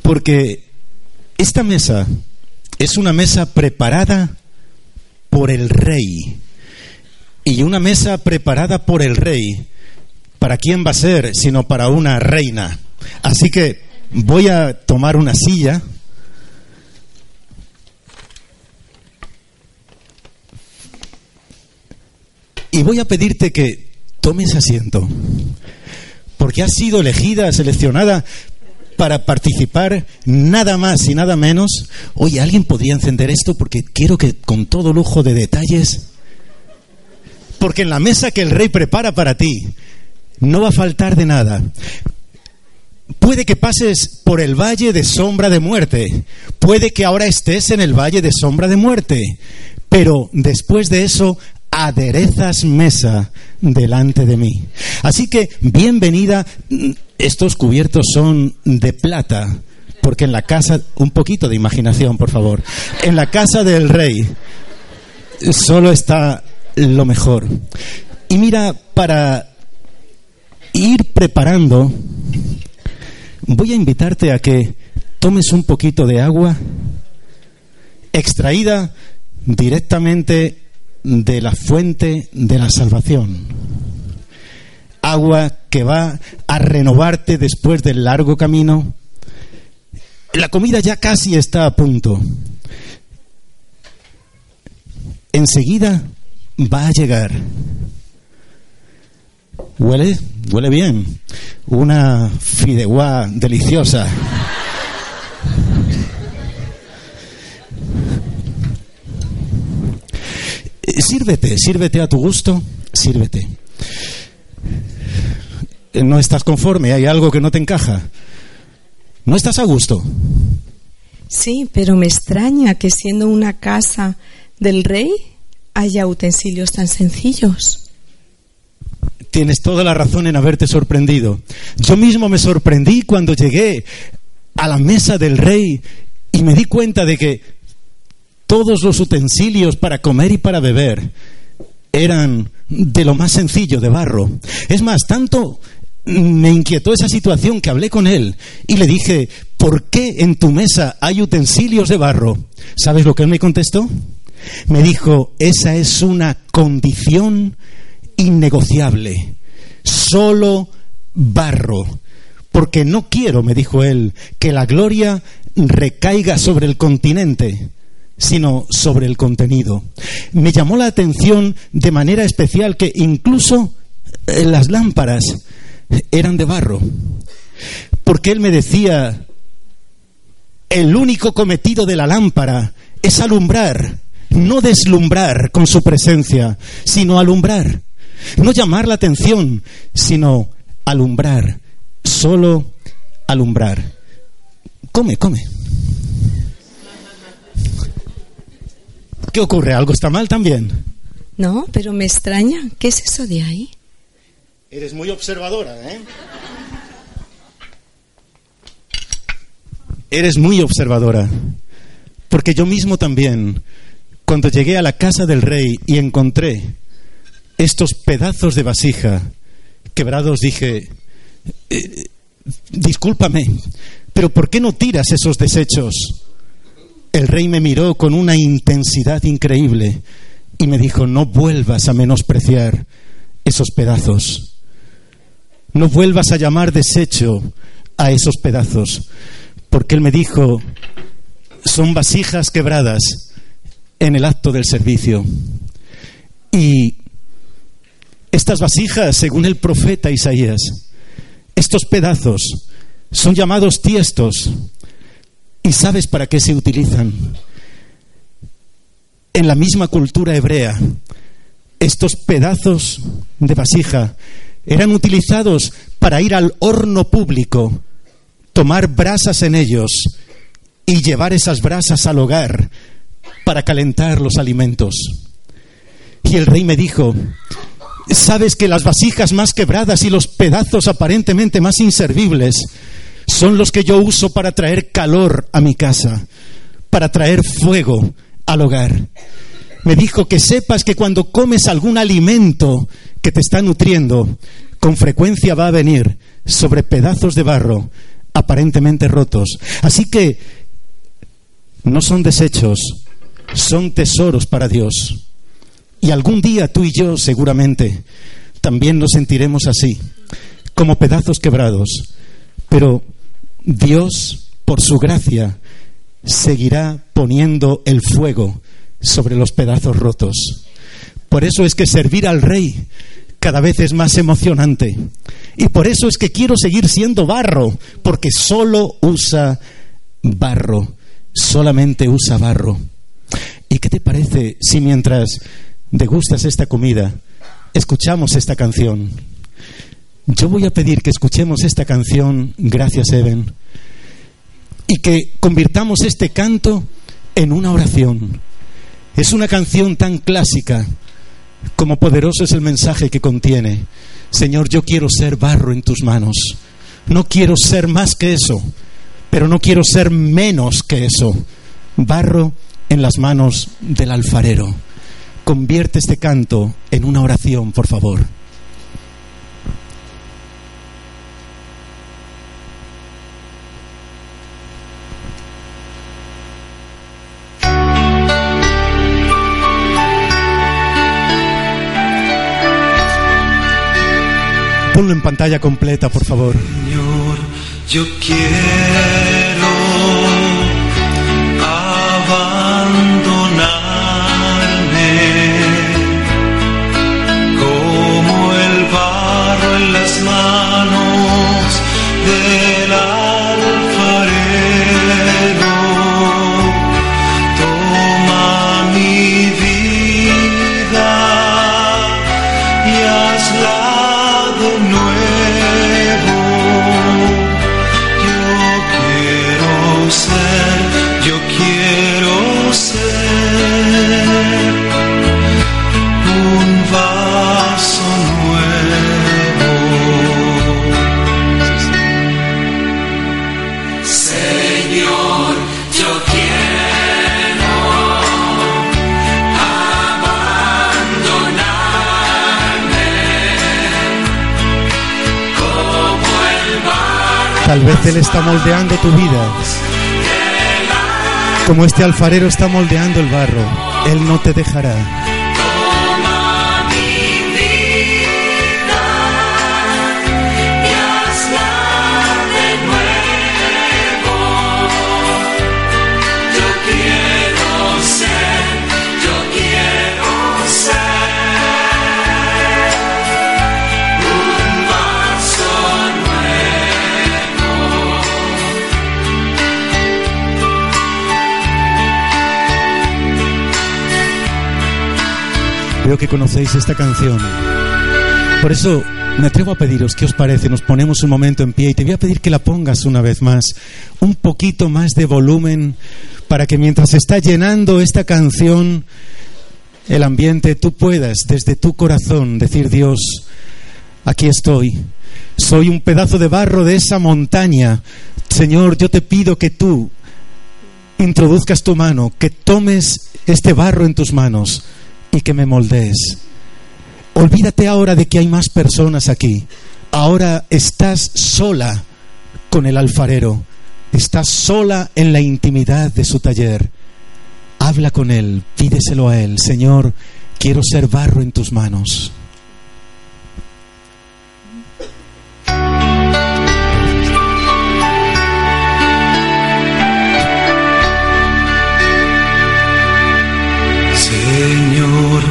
Porque esta mesa es una mesa preparada por el rey. Y una mesa preparada por el rey, ¿para quién va a ser? Sino para una reina. Así que voy a tomar una silla. Y voy a pedirte que tomes asiento, porque has sido elegida, seleccionada para participar nada más y nada menos. Oye, ¿alguien podría encender esto? Porque quiero que con todo lujo de detalles, porque en la mesa que el rey prepara para ti, no va a faltar de nada. Puede que pases por el valle de sombra de muerte, puede que ahora estés en el valle de sombra de muerte, pero después de eso aderezas mesa delante de mí. Así que bienvenida, estos cubiertos son de plata, porque en la casa, un poquito de imaginación, por favor, en la casa del rey solo está lo mejor. Y mira, para ir preparando voy a invitarte a que tomes un poquito de agua extraída directamente de la fuente de la salvación. Agua que va a renovarte después del largo camino. La comida ya casi está a punto. Enseguida va a llegar. Huele, huele bien. Una fideuá deliciosa. Sírvete, sírvete a tu gusto, sírvete. no estás conforme, hay algo que no te encaja. ¿No estás a gusto? Sí, pero me extraña que siendo una casa del rey haya utensilios tan sencillos. Tienes toda la razón en haberte sorprendido. Yo mismo me sorprendí cuando llegué a la mesa del rey y me di cuenta de que todos los utensilios para comer y para beber eran de lo más sencillo, de barro. Es más, tanto me inquietó esa situación que hablé con él y le dije, ¿por qué en tu mesa hay utensilios de barro? ¿Sabes lo que él me contestó? Me dijo, esa es una condición innegociable, solo barro, porque no quiero, me dijo él, que la gloria recaiga sobre el continente, sino sobre el contenido. Me llamó la atención de manera especial que incluso eh, las lámparas eran de barro, porque él me decía, el único cometido de la lámpara es alumbrar, no deslumbrar con su presencia, sino alumbrar. No llamar la atención, sino alumbrar. Solo alumbrar. Come, come. ¿Qué ocurre? ¿Algo está mal también? No, pero me extraña. ¿Qué es eso de ahí? Eres muy observadora, ¿eh? Eres muy observadora. Porque yo mismo también, cuando llegué a la casa del rey y encontré estos pedazos de vasija quebrados, dije, eh, discúlpame, pero ¿por qué no tiras esos desechos? El rey me miró con una intensidad increíble y me dijo, no vuelvas a menospreciar esos pedazos. No vuelvas a llamar desecho a esos pedazos, porque él me dijo, son vasijas quebradas en el acto del servicio. Y estas vasijas, según el profeta Isaías, estos pedazos son llamados tiestos. ¿Y sabes para qué se utilizan? En la misma cultura hebrea, estos pedazos de vasija eran utilizados para ir al horno público, tomar brasas en ellos y llevar esas brasas al hogar para calentar los alimentos. Y el rey me dijo, Sabes que las vasijas más quebradas y los pedazos aparentemente más inservibles son los que yo uso para traer calor a mi casa, para traer fuego al hogar. Me dijo que sepas que cuando comes algún alimento que te está nutriendo, con frecuencia va a venir sobre pedazos de barro aparentemente rotos. Así que no son desechos, son tesoros para Dios. Y algún día tú y yo seguramente también nos sentiremos así, como pedazos quebrados. Pero Dios, por su gracia, seguirá poniendo el fuego sobre los pedazos rotos. Por eso es que servir al Rey cada vez es más emocionante. Y por eso es que quiero seguir siendo barro, porque solo usa barro, solamente usa barro. ¿Y qué te parece si mientras degustas esta comida, escuchamos esta canción. Yo voy a pedir que escuchemos esta canción, gracias Eben, y que convirtamos este canto en una oración. Es una canción tan clásica como poderoso es el mensaje que contiene. Señor, yo quiero ser barro en tus manos. No quiero ser más que eso, pero no quiero ser menos que eso. Barro en las manos del alfarero. Convierte este canto en una oración, por favor. Ponlo en pantalla completa, por favor. Señor, yo quiero Tal vez Él está moldeando tu vida. Como este alfarero está moldeando el barro. Él no te dejará. Que conocéis esta canción. Por eso me atrevo a pediros, ¿qué os parece? Nos ponemos un momento en pie y te voy a pedir que la pongas una vez más, un poquito más de volumen, para que mientras está llenando esta canción, el ambiente, tú puedas desde tu corazón decir, Dios, aquí estoy. Soy un pedazo de barro de esa montaña. Señor, yo te pido que tú introduzcas tu mano, que tomes este barro en tus manos y que me moldees. Olvídate ahora de que hay más personas aquí. Ahora estás sola con el alfarero. Estás sola en la intimidad de su taller. Habla con él, pídeselo a él. Señor, quiero ser barro en tus manos. Señor,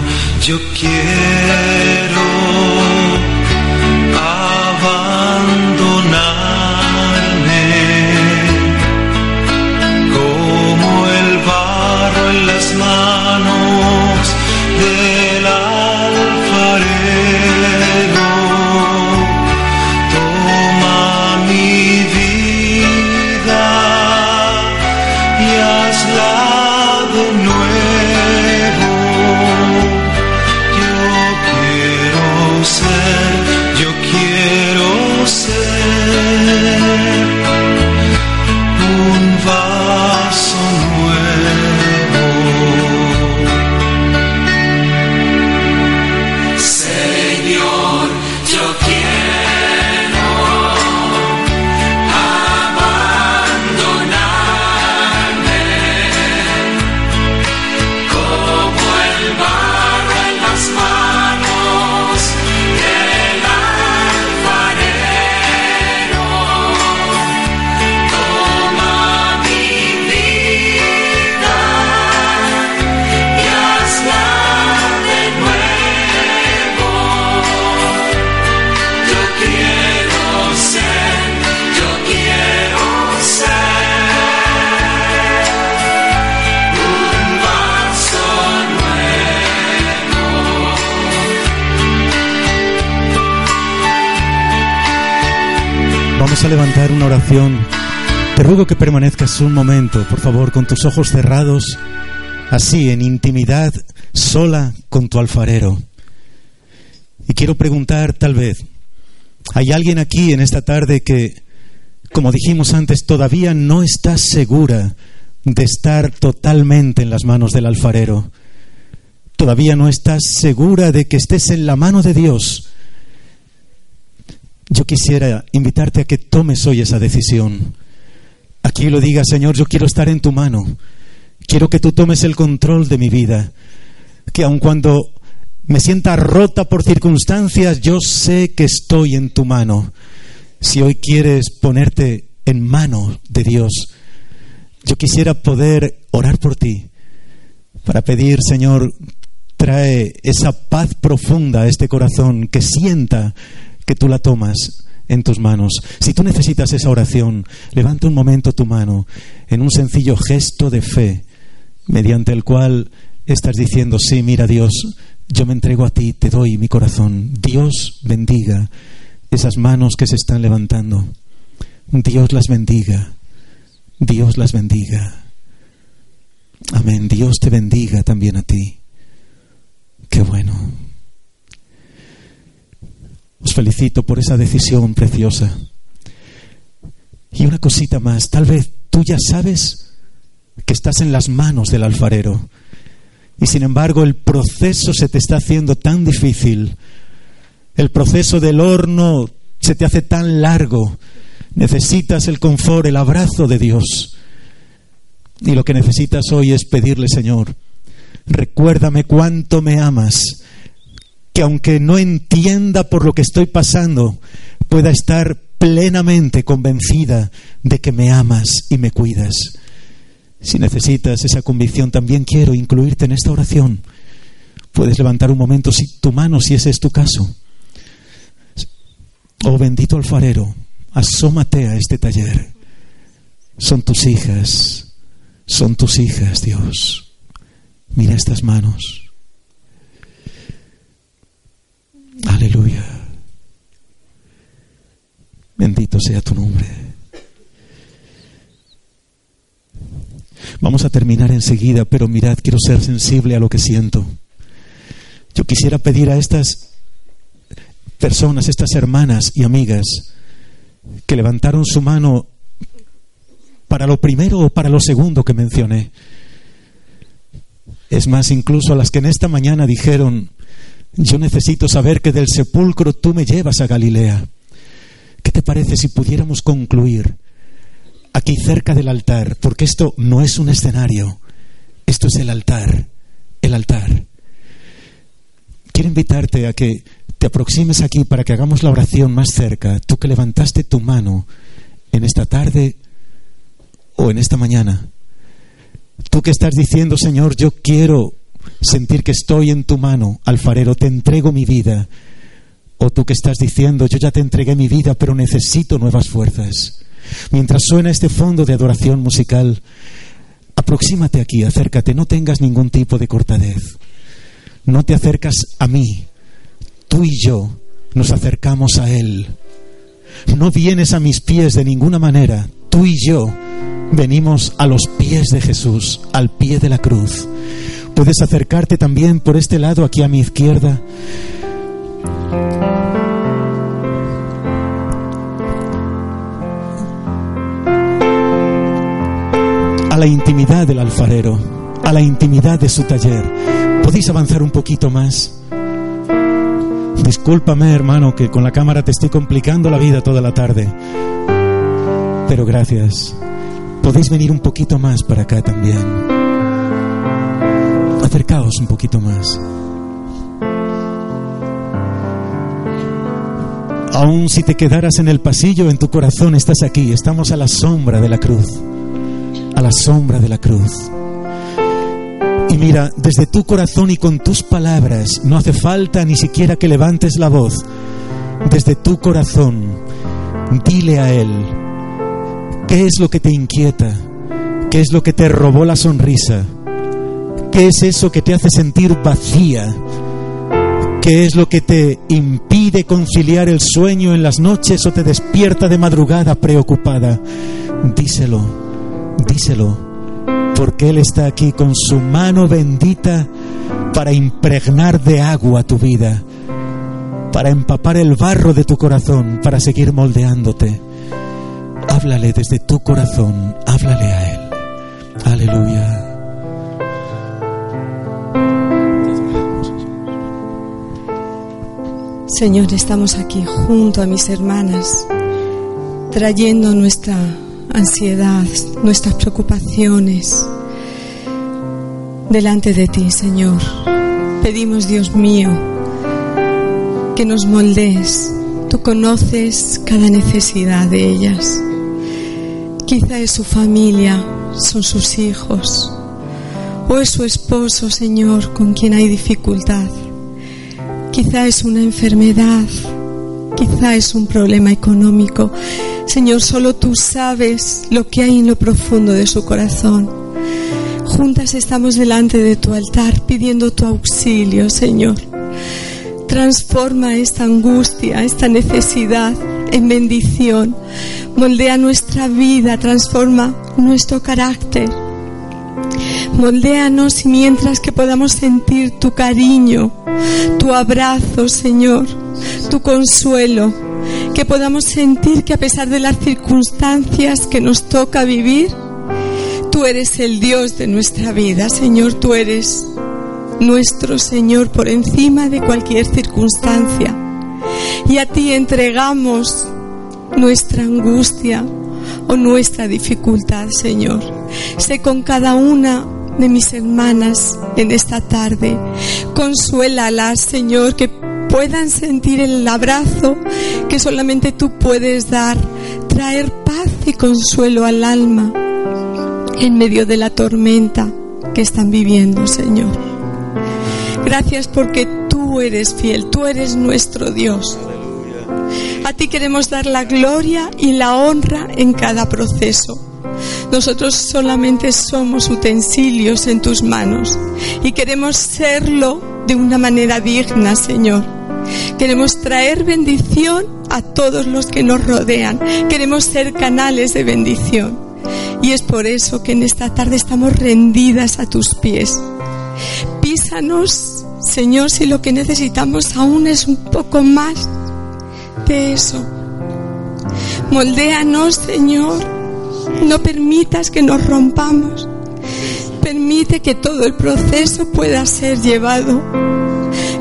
yo quiero permanezcas un momento, por favor, con tus ojos cerrados, así, en intimidad, sola con tu alfarero. Y quiero preguntar, tal vez, ¿hay alguien aquí en esta tarde que, como dijimos antes, todavía no está segura de estar totalmente en las manos del alfarero? Todavía no estás segura de que estés en la mano de Dios. Yo quisiera invitarte a que tomes hoy esa decisión. Aquí lo diga, Señor, yo quiero estar en tu mano. Quiero que tú tomes el control de mi vida. Que aun cuando me sienta rota por circunstancias, yo sé que estoy en tu mano. Si hoy quieres ponerte en mano de Dios, yo quisiera poder orar por ti para pedir, Señor, trae esa paz profunda a este corazón que sienta que tú la tomas en tus manos. Si tú necesitas esa oración, levanta un momento tu mano en un sencillo gesto de fe, mediante el cual estás diciendo, sí, mira Dios, yo me entrego a ti, te doy mi corazón. Dios bendiga esas manos que se están levantando. Dios las bendiga. Dios las bendiga. Amén. Dios te bendiga también a ti. Qué bueno. Os felicito por esa decisión preciosa. Y una cosita más, tal vez tú ya sabes que estás en las manos del alfarero y sin embargo el proceso se te está haciendo tan difícil, el proceso del horno se te hace tan largo, necesitas el confort, el abrazo de Dios. Y lo que necesitas hoy es pedirle, Señor, recuérdame cuánto me amas, que aunque no entienda por lo que estoy pasando, pueda estar plenamente convencida de que me amas y me cuidas. Si necesitas esa convicción, también quiero incluirte en esta oración. Puedes levantar un momento tu mano si ese es tu caso. Oh bendito alfarero, asómate a este taller. Son tus hijas, son tus hijas, Dios. Mira estas manos. Aleluya. Bendito sea tu nombre. Vamos a terminar enseguida, pero mirad, quiero ser sensible a lo que siento. Yo quisiera pedir a estas personas, estas hermanas y amigas, que levantaron su mano para lo primero o para lo segundo que mencioné. Es más, incluso a las que en esta mañana dijeron, yo necesito saber que del sepulcro tú me llevas a Galilea. ¿Qué te parece si pudiéramos concluir aquí cerca del altar? Porque esto no es un escenario, esto es el altar, el altar. Quiero invitarte a que te aproximes aquí para que hagamos la oración más cerca, tú que levantaste tu mano en esta tarde o en esta mañana. Tú que estás diciendo, Señor, yo quiero sentir que estoy en tu mano, alfarero, te entrego mi vida. O tú que estás diciendo, yo ya te entregué mi vida, pero necesito nuevas fuerzas. Mientras suena este fondo de adoración musical, aproxímate aquí, acércate, no tengas ningún tipo de cortadez. No te acercas a mí, tú y yo nos acercamos a Él. No vienes a mis pies de ninguna manera, tú y yo venimos a los pies de Jesús, al pie de la cruz. Puedes acercarte también por este lado, aquí a mi izquierda. A la intimidad del alfarero, a la intimidad de su taller. ¿Podéis avanzar un poquito más? Discúlpame, hermano, que con la cámara te estoy complicando la vida toda la tarde. Pero gracias. Podéis venir un poquito más para acá también. Acercaos un poquito más. Aún si te quedaras en el pasillo, en tu corazón estás aquí. Estamos a la sombra de la cruz. A la sombra de la cruz. Y mira, desde tu corazón y con tus palabras, no hace falta ni siquiera que levantes la voz. Desde tu corazón, dile a Él, ¿qué es lo que te inquieta? ¿Qué es lo que te robó la sonrisa? ¿Qué es eso que te hace sentir vacía? ¿Qué es lo que te impide conciliar el sueño en las noches o te despierta de madrugada preocupada? Díselo, díselo porque Él está aquí con su mano bendita para impregnar de agua tu vida, para empapar el barro de tu corazón, para seguir moldeándote. Háblale desde tu corazón, háblale a Él. Aleluya. Señor, estamos aquí junto a mis hermanas, trayendo nuestra ansiedad, nuestras preocupaciones delante de ti, Señor. Pedimos, Dios mío, que nos moldees. Tú conoces cada necesidad de ellas. Quizá es su familia, son sus hijos, o es su esposo, Señor, con quien hay dificultad. Quizá es una enfermedad, quizá es un problema económico. Señor, solo tú sabes lo que hay en lo profundo de su corazón. Juntas estamos delante de tu altar pidiendo tu auxilio, Señor. Transforma esta angustia, esta necesidad en bendición. Moldea nuestra vida, transforma nuestro carácter. Moldéanos mientras que podamos sentir tu cariño, tu abrazo, Señor, tu consuelo, que podamos sentir que a pesar de las circunstancias que nos toca vivir, tú eres el Dios de nuestra vida, Señor, tú eres nuestro Señor por encima de cualquier circunstancia. Y a ti entregamos nuestra angustia o nuestra dificultad, Señor. Sé con cada una de mis hermanas en esta tarde. Consuélalas, Señor, que puedan sentir el abrazo que solamente tú puedes dar, traer paz y consuelo al alma en medio de la tormenta que están viviendo, Señor. Gracias porque tú eres fiel, tú eres nuestro Dios. A ti queremos dar la gloria y la honra en cada proceso. Nosotros solamente somos utensilios en tus manos y queremos serlo de una manera digna, Señor. Queremos traer bendición a todos los que nos rodean. Queremos ser canales de bendición. Y es por eso que en esta tarde estamos rendidas a tus pies. Písanos, Señor, si lo que necesitamos aún es un poco más de eso. Moldéanos, Señor. No permitas que nos rompamos. Permite que todo el proceso pueda ser llevado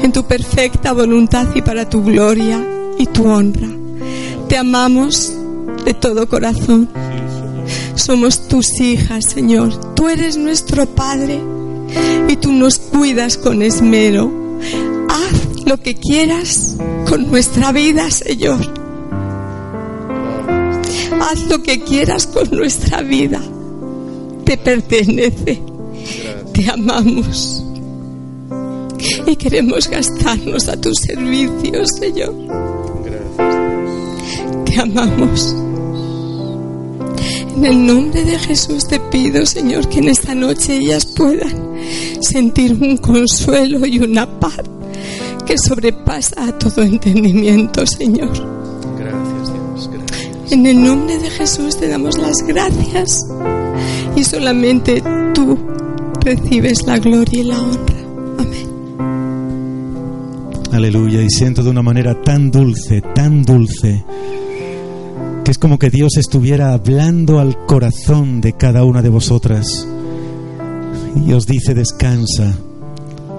en tu perfecta voluntad y para tu gloria y tu honra. Te amamos de todo corazón. Somos tus hijas, Señor. Tú eres nuestro Padre y tú nos cuidas con esmero. Haz lo que quieras con nuestra vida, Señor. Haz lo que quieras con nuestra vida. Te pertenece. Te amamos. Y queremos gastarnos a tu servicio, Señor. Te amamos. En el nombre de Jesús te pido, Señor, que en esta noche ellas puedan sentir un consuelo y una paz que sobrepasa a todo entendimiento, Señor. En el nombre de Jesús te damos las gracias y solamente tú recibes la gloria y la honra. Amén. Aleluya. Y siento de una manera tan dulce, tan dulce, que es como que Dios estuviera hablando al corazón de cada una de vosotras. Y os dice, descansa,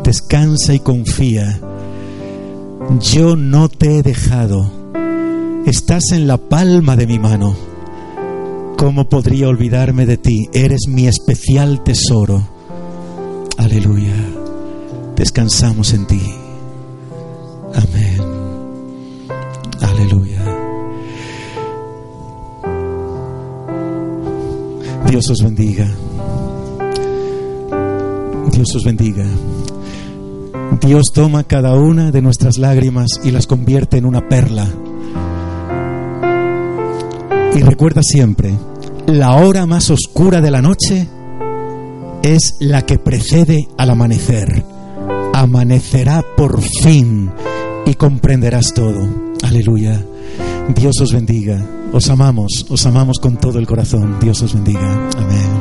descansa y confía. Yo no te he dejado. Estás en la palma de mi mano. ¿Cómo podría olvidarme de ti? Eres mi especial tesoro. Aleluya. Descansamos en ti. Amén. Aleluya. Dios os bendiga. Dios os bendiga. Dios toma cada una de nuestras lágrimas y las convierte en una perla. Y recuerda siempre, la hora más oscura de la noche es la que precede al amanecer. Amanecerá por fin y comprenderás todo. Aleluya. Dios os bendiga. Os amamos, os amamos con todo el corazón. Dios os bendiga. Amén.